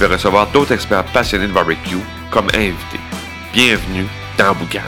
vais recevoir d'autres experts passionnés de barbecue comme invités. Bienvenue dans Boucan.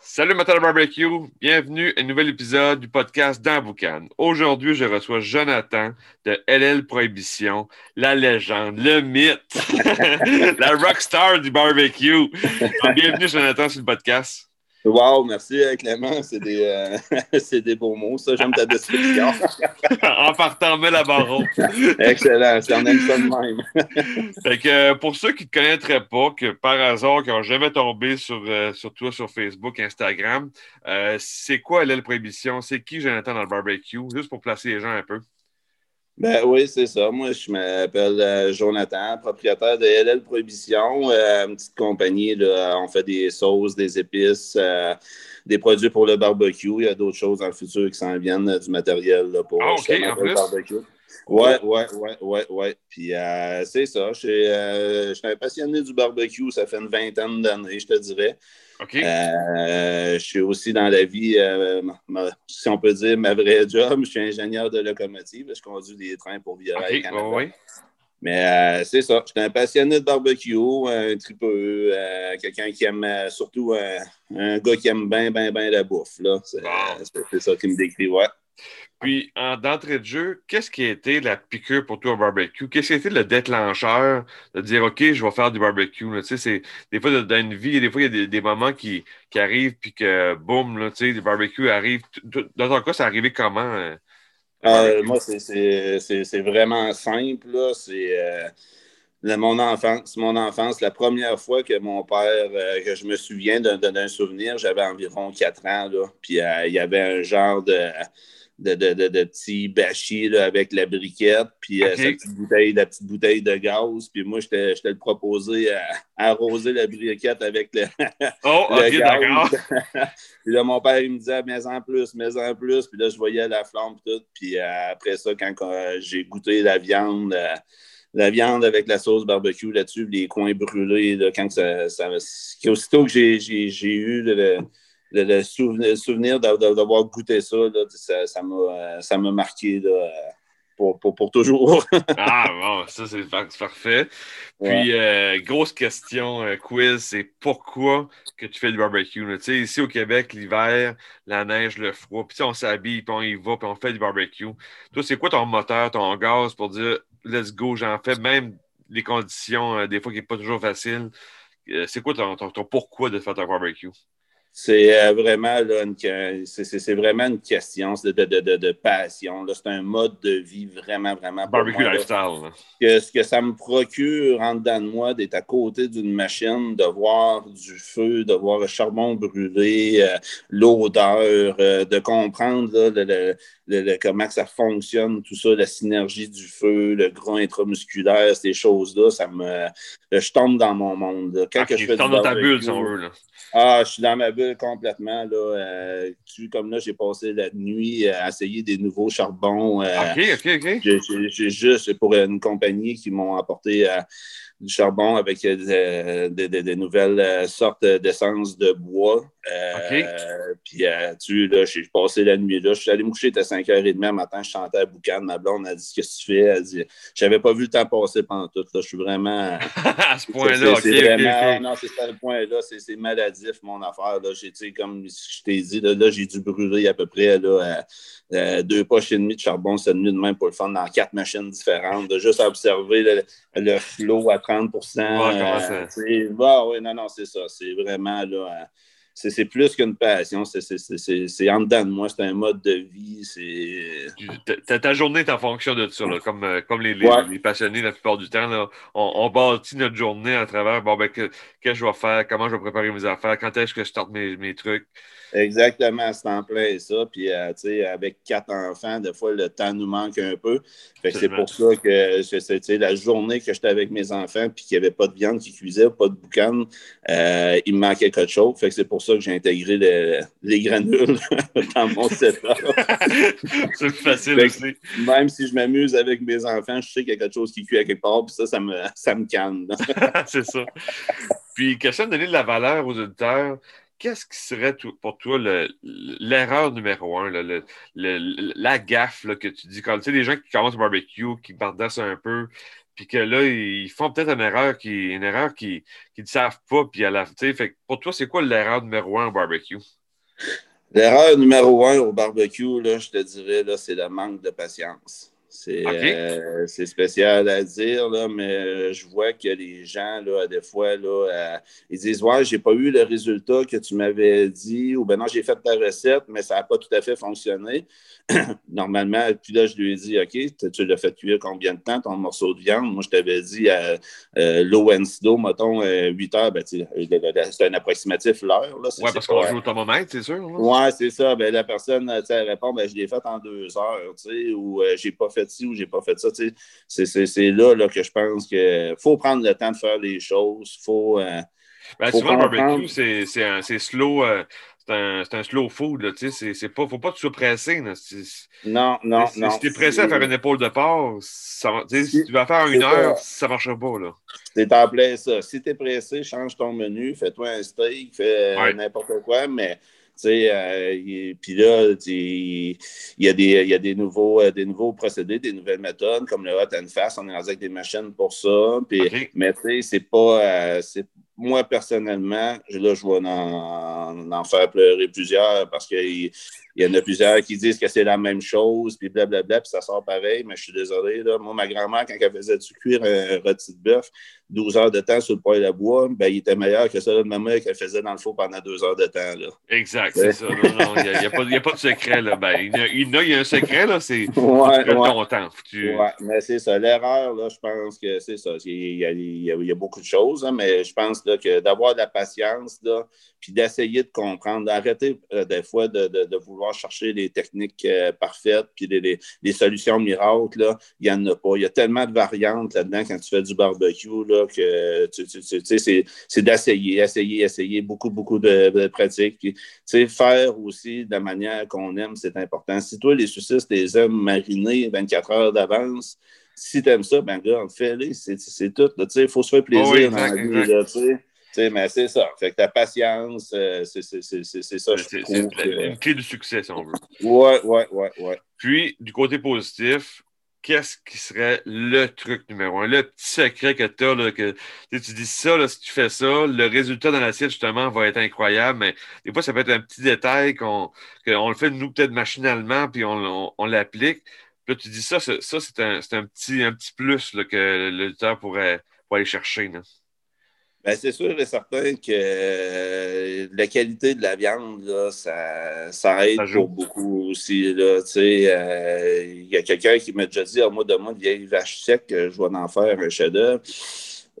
Salut Matin de barbecue, bienvenue à un nouvel épisode du podcast dans Boucan. Aujourd'hui, je reçois Jonathan de LL Prohibition, la légende, le mythe, la rockstar du barbecue. Bienvenue Jonathan sur le podcast. Wow, merci euh, Clément, c'est des, euh, des beaux mots, ça, j'aime ta description. en partant mais la barreau. Excellent, c'est en aime ça de même. fait que, euh, pour ceux qui ne te connaîtraient pas, que par hasard, qui n'ont jamais tombé sur, sur toi sur Facebook, Instagram, c'est quoi LL Prohibition? C'est qui Jonathan dans le barbecue? Juste pour placer les gens un peu. Ben oui, c'est ça. Moi, je m'appelle euh, Jonathan, propriétaire de LL Prohibition, euh, une petite compagnie. Là, on fait des sauces, des épices, euh, des produits pour le barbecue. Il y a d'autres choses dans le futur qui s'en viennent, du matériel là, pour ah, le barbecue. Ouais, ouais, ouais, ouais, ouais. Puis c'est ça. Je suis un passionné du barbecue. Ça fait une vingtaine d'années, je te dirais. Euh, je suis aussi dans la vie, euh, si on peut dire, ma vraie job. Je suis ingénieur de locomotive. Je conduis des trains pour okay. Mais euh, c'est ça. Je suis un passionné de barbecue, un tripeux, quelqu'un qui aime surtout un gars qui aime bien, bien, bien la bouffe. C'est ça qui me décrit, ouais. Puis, en d'entrée de jeu, qu'est-ce qui a été la piqûre pour toi au barbecue? Qu'est-ce qui a été le déclencheur de dire, OK, je vais faire du barbecue? Tu sais, des fois, dans une vie, des fois, il y a des, moments qui, arrivent, puis que, boum, là, tu sais, le barbecue arrive. Dans ton cas, ça arrivé comment? Euh, euh, moi, c'est vraiment simple, là. C'est... Euh, mon enfance, mon enfance, la première fois que mon père, que je me souviens d'un souvenir, j'avais environ 4 ans, là, puis il y avait un genre de, de, de, de, de petits bâchis avec la briquette, puis euh, sa petite bouteille, la petite bouteille de gaz. Puis moi, je te le proposé à, arroser la briquette avec le, oh, le d'accord. puis là, mon père, il me disait, mais en plus, mais en plus. Puis là, je voyais la flamme, tout. Puis euh, après ça, quand j'ai goûté la viande, euh, la viande avec la sauce barbecue là-dessus, les coins brûlés, quand ça, ça, aussitôt que j'ai eu le le, souvenir, d'avoir goûté ça, ça, m'a marqué pour, toujours. ah bon, ça c'est parfait. Puis, euh, grosse question, euh, quiz, c'est pourquoi que tu fais du barbecue? Ici au Québec, l'hiver, la neige, le froid, puis on s'habille, puis on y va, puis on fait du barbecue. Toi, c'est quoi ton moteur, ton gaz pour dire let's go, j'en fais, même les conditions, euh, des fois qui n'est pas toujours facile. c'est quoi ton, ton, pourquoi de faire ton barbecue? C'est euh, vraiment, c'est, vraiment une question de, de, de, passion. C'est un mode de vie vraiment, vraiment. Barbecue lifestyle. Que, ce que ça me procure en dedans de moi d'être à côté d'une machine, de voir du feu, de voir le charbon brûlé, euh, l'odeur, euh, de comprendre le, comment ça fonctionne, tout ça, la synergie du feu, le gras intramusculaire, ces choses-là, ça me. je tombe dans mon monde. Quand je fais dans ta bulle, si on veut. Là. Ah, je suis dans ma bulle complètement. Là. Euh, tu, comme là, j'ai passé la nuit à essayer des nouveaux charbons. Euh, OK, OK, OK. J'ai juste pour une compagnie qui m'ont apporté euh, du charbon avec euh, des nouvelles euh, sortes d'essence de bois. Euh, puis, tu là, j'ai passé la nuit là. Je suis allé me coucher, à 5h30 le matin, je chantais à Boucan. Ma blonde a dit Qu'est-ce que tu fais Elle dit J'avais pas vu le temps passer pendant tout. Là. Je suis vraiment. à ce point-là, c'est vraiment. Non, c'est à ce point-là. C'est maladif, mon affaire. Là. Comme je t'ai dit, là, j'ai dû brûler à peu près là, deux poches et demie de charbon cette nuit de même pour le fun dans quatre machines différentes. De juste observer le, le flot à 30 euh, oui, non, non, c'est ça. C'est vraiment là. C'est plus qu'une passion. C'est en dedans de moi. C'est un mode de vie. Ta, ta journée ta fonction de ça. Comme, euh, comme les, les, passionnés la plupart du temps. on, on, bâtit notre journée à travers bon, ben, qu'est-ce que, je vais faire, comment je vais préparer mes affaires, quand est-ce que je starte mes, mes trucs. Exactement, c'est en plein ça. Puis, euh, tu sais, avec quatre enfants, des fois, le temps nous manque un peu. Fait que c'est pour ça que c'était la journée que j'étais avec mes enfants puis qu'il n'y avait pas de viande qui cuisait, pas de boucan, euh, il me manquait quelque chose. Fait que c'est pour ça que j'ai intégré les granules dans mon setup. c'est facile aussi. Même si je m'amuse avec mes enfants, je sais qu'il y a quelque chose qui cuit à quelque part, puis ça, ça me, ça me calme. c'est ça. Puis, question de donner de la valeur aux auditeurs, qu'est-ce qui serait pour toi l'erreur numéro un, la gaffe que tu dis quand tu sais des gens qui commencent au barbecue, qui bardassent un peu, puis que là, ils font peut-être une erreur qui une erreur qu'ils ne savent pas, puis à la fait pour toi, c'est quoi l'erreur numéro un au barbecue? L'erreur numéro un au barbecue, là, je te dirais, c'est le manque de patience. Euh, c'est spécial à dire, là, mais je vois que les gens, là, des fois, là, euh, ils disent Ouais, j'ai pas eu le résultat que tu m'avais dit, ou ben non, j'ai fait ta recette, mais ça n'a pas tout à fait fonctionné. Normalement, puis là, je lui ai dit OK, tu l'as fait cuire combien de temps ton morceau de viande? Moi, je t'avais dit à euh, l'eau slow, mettons, 8 heures, ben, c'est un approximatif l'heure. Oui, parce qu'on joue au thermomètre, c'est sûr. Oui, c'est ça. Ben, la personne, elle répond ben, Je l'ai fait en deux heures, ou j'ai pas fait fait ou j'ai pas fait ça. C'est là, là, que je pense qu'il faut prendre le temps de faire les choses. Faut, euh, ben, souvent, le barbecue, c'est slow. Euh, c'est un, un, slow food. Il ne pas, faut pas te surpresser. Non, non, non. Si tu es pressé à faire une épaule de porc, ça, si, tu vas faire une heure, ça ne marchera pas. C'est en plein ça. Si tu es pressé, change ton menu, fais-toi un steak, fais n'importe quoi, mais euh, puis là, il y, a des, y a des, nouveaux, euh, des nouveaux procédés, des nouvelles méthodes, comme le hot and fast. On est avec des machines pour ça. Mais tu sais, c'est pas. Euh, moi, personnellement, là, je vais en, en faire pleurer plusieurs parce qu'il il y en a plusieurs qui disent que c'est la même chose, puis blablabla, puis ça sort pareil, mais je suis désolé. Là. Moi, ma grand-mère, quand elle faisait du cuir un rôti de bœuf, 12 heures de temps sur le poêle à bois, ben, il était meilleur que celui de ma mère qu'elle faisait dans le four pendant deux heures de temps. Là. Exact, c'est ça. Il n'y a, a, pas de secret. Là. Ben, il, y a, il, y a, un secret, là, c'est ouais, ton temps. Tu... Ouais, mais c'est ça. L'erreur, là, je pense que c'est ça. Il y, a, il, y a, beaucoup de choses, hein, mais je pense là, que d'avoir de la patience, là, puis d'essayer de comprendre, d'arrêter euh, des fois de, de, de vouloir chercher les techniques euh, parfaites, puis les, les, solutions miracles, là, il n'y en a pas. Il y a tellement de variantes là-dedans quand tu fais du barbecue là, que tu, sais, c'est d'essayer, essayer, essayer, beaucoup, beaucoup de, de pratiques. Puis, faire aussi de la manière qu'on aime, c'est important. Si toi, les saucisses, les aimes mariner 24 heures d'avance, si tu aimes ça, ben gars, fais-les, c'est tout. Il faut se faire plaisir dans la vie mais c'est ça. Fait que ta patience, euh, c'est ça, C'est une clé du succès, si on veut. Ouais, ouais, ouais, ouais. Puis, du côté positif, qu'est-ce qui serait le truc numéro un, le petit secret que tu as, que tu dis ça, là, si tu fais ça, le résultat dans l'assiette, justement, va être incroyable, mais des fois, ça peut être un petit détail qu'on le fait, nous, peut-être machinalement, puis on, on, l'applique. Puis là, tu dis ça, ça, c'est un, un, petit, un petit plus là, que l'auditeur pourrait, pourrait aller chercher. Là. Ben, c'est sûr et certain que euh, la qualité de la viande, là, ça, ça aide pour beaucoup aussi. Là, euh, il y a quelqu'un qui m'a déjà dit à moi de moi, vieille vache sec, je vais en faire un chef-d'œuvre.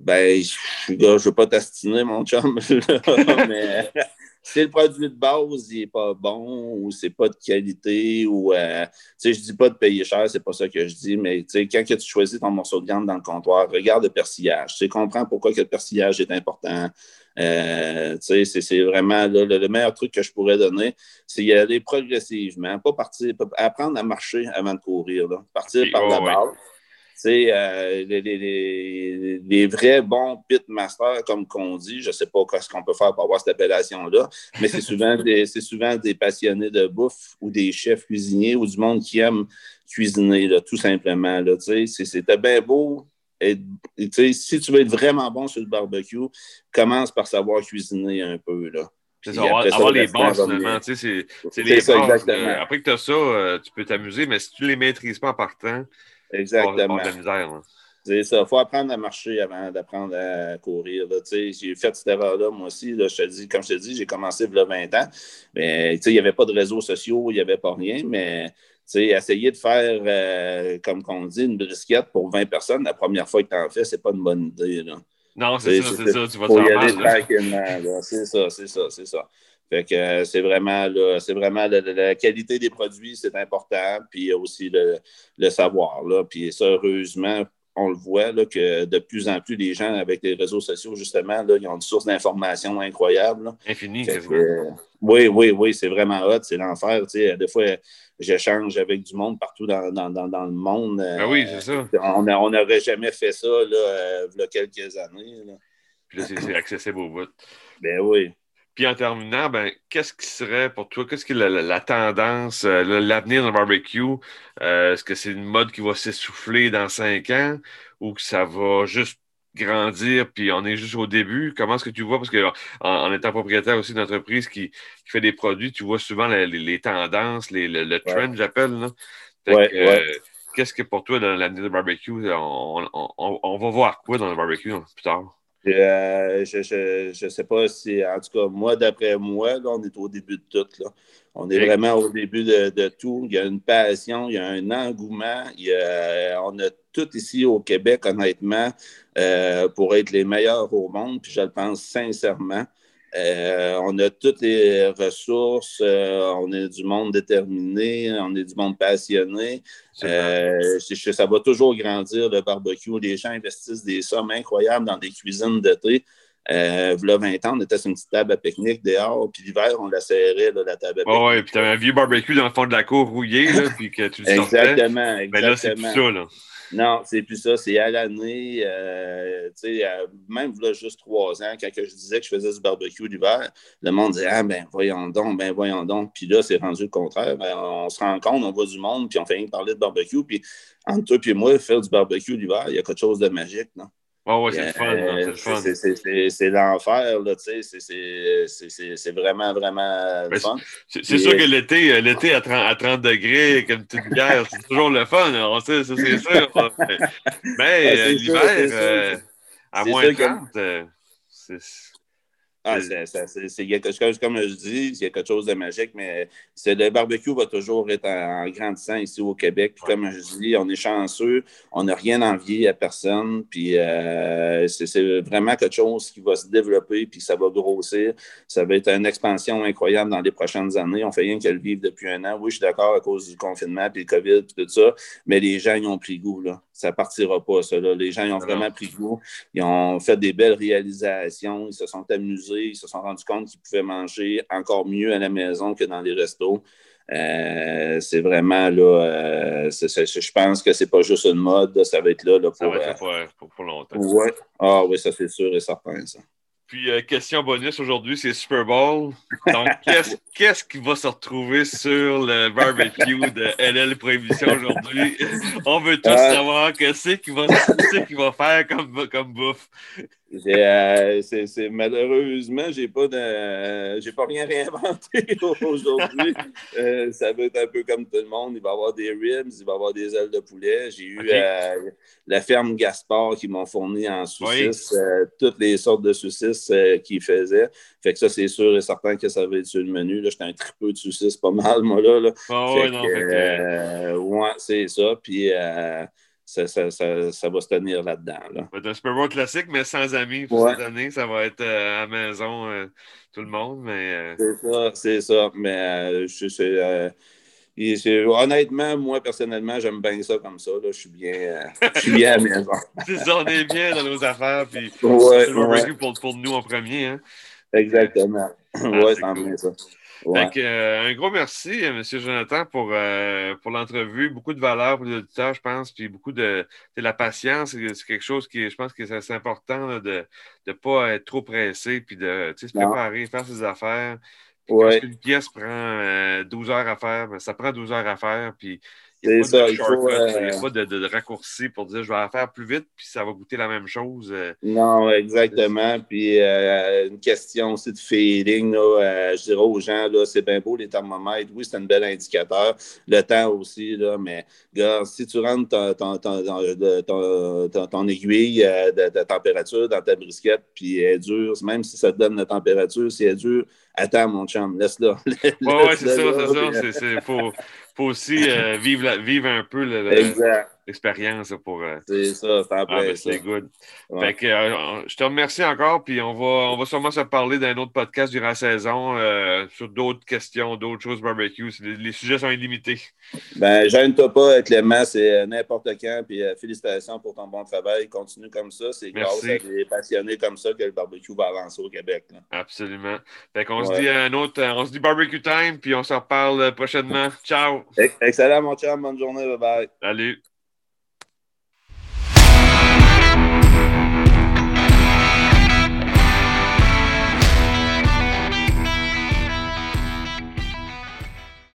Ben, je ne veux pas t'astiner, mon chum, mais si le produit de base n'est pas bon ou c'est pas de qualité ou euh, sais, je dis pas de payer cher, c'est pas ça que je dis, mais quand que tu choisis ton morceau de viande dans le comptoir, regarde le persillage. Tu comprends pourquoi que le persillage est important. Euh, c'est vraiment le, meilleur truc que je pourrais donner, c'est y aller progressivement, pas partir, apprendre à marcher avant de courir, là. partir par la base. Euh, les, les, vrais bons pitmasters, comme qu'on dit, je ne sais pas ce qu'on peut faire pour avoir cette appellation-là, mais c'est souvent, des, souvent des passionnés de bouffe ou des chefs cuisiniers ou du monde qui aime cuisiner, là, tout simplement. C'était bien beau. Et, si tu veux être vraiment bon sur le barbecue, commence par savoir cuisiner un peu. Là. C'est ça, avoir, les bases, finalement. C'est les ça, bases. Euh, après que tu as ça, euh, tu peux t'amuser, mais si tu ne les maîtrises pas en partant, Exactement. C'est ça. Il faut apprendre à marcher avant d'apprendre à courir. J'ai fait cette erreur-là, moi aussi. Là, je te dis, comme je te dis, j'ai commencé il y a 20 ans. Mais il n'y avait pas de réseaux sociaux, il n'y avait pas rien. Mais essayer de faire, euh, comme on dit, une brisquette pour 20 personnes la première fois que tu en fais, c'est pas une bonne idée. Non, c'est ça, c'est ça. Tu vas te faire C'est ça, c'est ça, c'est ça. Fait que euh, c'est vraiment, c'est vraiment la, qualité des produits, c'est important, puis aussi le, le savoir. Là. Puis ça, heureusement, on le voit là, que de plus en plus, les gens avec les réseaux sociaux, justement, là, ils ont une source d'information incroyable. Infini, c'est vrai. oui, oui, oui, c'est vraiment hot, c'est l'enfer. Des fois, j'échange avec du monde partout dans, le monde. Ah oui, c'est ça. On n'aurait jamais fait ça là, euh, il y a quelques années. Puis là, c'est accessible au bout. Ben oui. Puis en terminant, ben, qu'est-ce qui serait pour toi, qu'est-ce qui est la, tendance, euh, l'avenir le barbecue? Euh, est-ce que c'est une mode qui va s'essouffler dans cinq ans ou que ça va juste grandir puis on est juste au début? Comment est-ce que tu vois? Parce qu'en en, étant propriétaire aussi d'entreprise qui, qui, fait des produits, tu vois souvent les, tendances, le, trend, j'appelle. Euh, qu'est-ce que pour toi dans l'avenir du barbecue, on, on, va voir quoi dans le barbecue plus tard? Euh, je ne sais pas si, en tout cas, moi, d'après moi, là, on est au début de tout. Là. On est vraiment au début de, tout. Il y a une passion, il y a un engouement. on a tout ici au Québec, honnêtement, euh, pour être les meilleurs au monde, puis je le pense sincèrement. Euh, on a toutes les ressources, euh, on est du monde déterminé, on est du monde passionné. Euh, ça va toujours grandir le barbecue. Les gens investissent des sommes incroyables dans des cuisines d'été. Euh, là, 20 ans, on était sur une petite table à pique-nique dehors, puis l'hiver, on la serrait, la table à pique-nique. oui, puis tu avais un vieux barbecue dans le fond de la cour rouillé, là, puis que tu le sortais. Exactement, exactement. Mais là, c'est plus ça, là. Non, c'est plus ça. C'est à l'année. Euh, même là, juste trois ans, quand je disais que je faisais du barbecue l'hiver, le monde disait Ah, ben voyons donc, ben voyons donc. Puis là, c'est rendu le contraire. Ben, on se rend compte, on voit du monde, puis on fait rien parler de barbecue. Puis entre toi et moi, faire du barbecue l'hiver, il y a quelque chose de magique, non? Oh, ouais, c'est le fun. Euh, c'est l'enfer, là, tu sais. C'est vraiment, vraiment le fun. C'est sûr que l'été, euh, l'été à 30, à 30 degrés, comme toute guerre, c'est toujours le fun. On sait, c'est sûr. Mais euh, l'hiver, à moins de 30, c'est ah, c'est quelque chose, comme je dis, il y a quelque chose de magique, mais le barbecue va toujours être en, grandissant ici au Québec. Puis comme je dis, on est chanceux, on n'a rien envié à personne. Puis euh, c'est vraiment quelque chose qui va se développer, puis ça va grossir. Ça va être une expansion incroyable dans les prochaines années. On fait rien qu'elle vivre depuis un an. Oui, je suis d'accord à cause du confinement, puis le COVID, puis tout ça, mais les gens, ils ont pris goût. Là. Ça partira pas, ça. Les gens, ils ont vraiment pris goût. Ils ont fait des belles réalisations. Ils se sont amusés ils se sont rendus compte qu'ils pouvaient manger encore mieux à la maison que dans les restos. Euh, c'est vraiment là, euh, je pense que c'est pas juste une mode, ça va être là, pour, ça va être euh, pour, longtemps. Ouais. Ah oui, ça c'est sûr et certain, ça. Puis, question bonus aujourd'hui, c'est Super Bowl. Donc, qu'est-ce qui va se retrouver sur le barbecue de LL Prohibition aujourd'hui? On veut tous savoir qu'est-ce qu'il va, va, faire comme, comme bouffe. Euh, c'est, malheureusement, j'ai pas de, j'ai pas rien réinventé aujourd'hui. Euh, ça va être un peu comme tout le monde. Il va y avoir des ribs, il va y avoir des ailes de poulet. J'ai eu euh, la ferme Gaspard qui m'ont fourni en saucisses, toutes les sortes de saucisses qu'ils faisaient. Fait que ça, c'est sûr et certain que ça va être sur le menu. Là, j'étais un tripeux de saucisses pas mal, moi, là. là. Oh, ouais, non, ouais, c'est ça. Puis ça, ça, ça, ça, va se tenir là-dedans. Là. Ça un Super Bowl classique, mais sans amis pour cette année. Ça va être euh, à la maison, euh, tout le monde. Mais, euh, C'est ça, c'est ça. Mais je, honnêtement, moi, personnellement, j'aime bien ça comme ça. Là. Je, suis bien, je suis bien à la maison. c'est ça, on est bien dans nos affaires. Puis ouais, c'est ouais. pour, pour nous en premier. Hein? Exactement. Ah, oui, c'est cool. Ça. Euh, un gros merci, euh, M. Jonathan, pour, euh, pour l'entrevue. Beaucoup de valeur pour les auditeurs, je pense, puis beaucoup de, de la patience. C'est quelque chose qui, je pense que c'est important de ne pas être trop pressé, puis de se préparer, faire ses affaires. Parce qu'une pièce prend 12 heures à faire, ben, ça prend 12 heures à faire, puis il n'y a, pas, de, de, raccourci pour dire je vais la faire plus vite, puis ça va goûter la même chose. Euh. Non, exactement. Puis euh, une question aussi de feeling. Euh, je dirais aux gens, c'est bien beau les thermomètres. Oui, c'est un bel indicateur. Le temps aussi, là, mais gars, si tu rentres ton, ton, aiguille de, température dans ta brisquette, puis elle est dure, même si ça te donne la température, si elle est dure, attends, mon chum, laisse-la. Oui, ouais, c'est ça, c'est ça. Il faut, faut aussi euh, vivre, vivre un peu l'expérience pour. Euh, c'est ça, c'est après. Ah, ben, c'est good. Fait que, euh, je te remercie encore, puis on va, on va sûrement se parler d'un autre podcast durant la saison sur d'autres questions, d'autres choses barbecue. Les, sujets sont illimités. Ben, gêne-toi pas, Clément, c'est n'importe quand, puis félicitations pour ton bon travail. Continue comme ça. C'est grâce à des passionnés comme ça que le barbecue va avancer au Québec. Absolument. Fait qu'on se dit un autre, on se dit barbecue time, puis on s'en reparle prochainement. Ciao! Excellent, mon chum. Bonne journée. Bye bye. Salut.